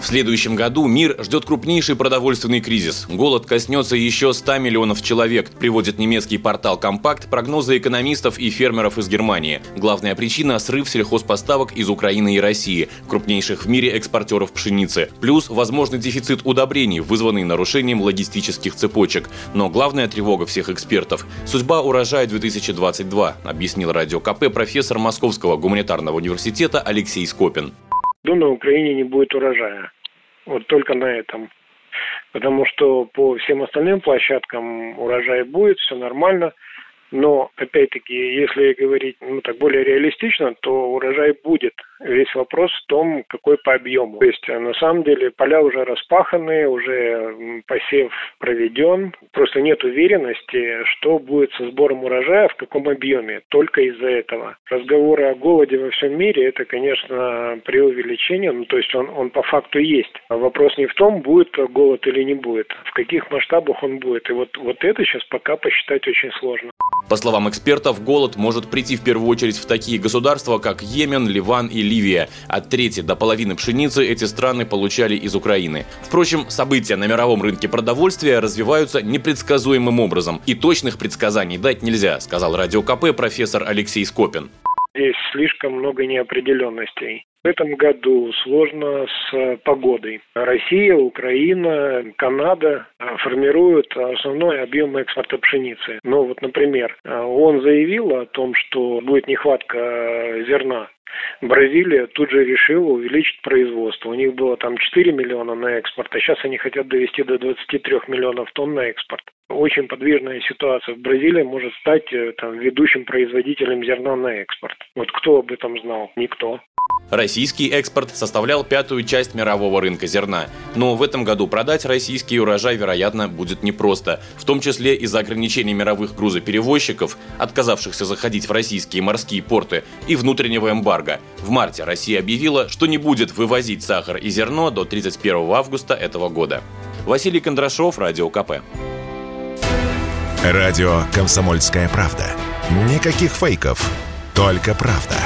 В следующем году мир ждет крупнейший продовольственный кризис. Голод коснется еще 100 миллионов человек, приводит немецкий портал «Компакт» прогнозы экономистов и фермеров из Германии. Главная причина – срыв сельхозпоставок из Украины и России, крупнейших в мире экспортеров пшеницы. Плюс возможный дефицит удобрений, вызванный нарушением логистических цепочек. Но главная тревога всех экспертов – судьба урожая 2022, объяснил радио КП профессор Московского гуманитарного университета Алексей Скопин году на Украине не будет урожая. Вот только на этом. Потому что по всем остальным площадкам урожай будет, все нормально – но, опять-таки, если говорить ну, так более реалистично, то урожай будет. Весь вопрос в том, какой по объему. То есть, на самом деле, поля уже распаханы, уже посев проведен. Просто нет уверенности, что будет со сбором урожая, в каком объеме. Только из-за этого. Разговоры о голоде во всем мире, это, конечно, преувеличение. Ну, то есть, он, он по факту есть. А вопрос не в том, будет голод или не будет. В каких масштабах он будет. И вот, вот это сейчас пока посчитать очень сложно. По словам экспертов, голод может прийти в первую очередь в такие государства, как Йемен, Ливан и Ливия. От трети до половины пшеницы эти страны получали из Украины. Впрочем, события на мировом рынке продовольствия развиваются непредсказуемым образом. И точных предсказаний дать нельзя, сказал Радио КП профессор Алексей Скопин. Здесь слишком много неопределенностей. В этом году сложно с погодой. Россия, Украина, Канада формируют основной объем экспорта пшеницы. Но вот, например, он заявил о том, что будет нехватка зерна Бразилия тут же решила увеличить производство. У них было там 4 миллиона на экспорт, а сейчас они хотят довести до 23 миллионов тонн на экспорт. Очень подвижная ситуация. В Бразилии может стать э, там, ведущим производителем зерна на экспорт. Вот кто об этом знал? Никто. Российский экспорт составлял пятую часть мирового рынка зерна. Но в этом году продать российский урожай, вероятно, будет непросто. В том числе из-за ограничений мировых грузоперевозчиков, отказавшихся заходить в российские морские порты, и внутреннего эмбарго. В марте Россия объявила, что не будет вывозить сахар и зерно до 31 августа этого года. Василий Кондрашов, Радио КП. Радио «Комсомольская правда». Никаких фейков, только правда.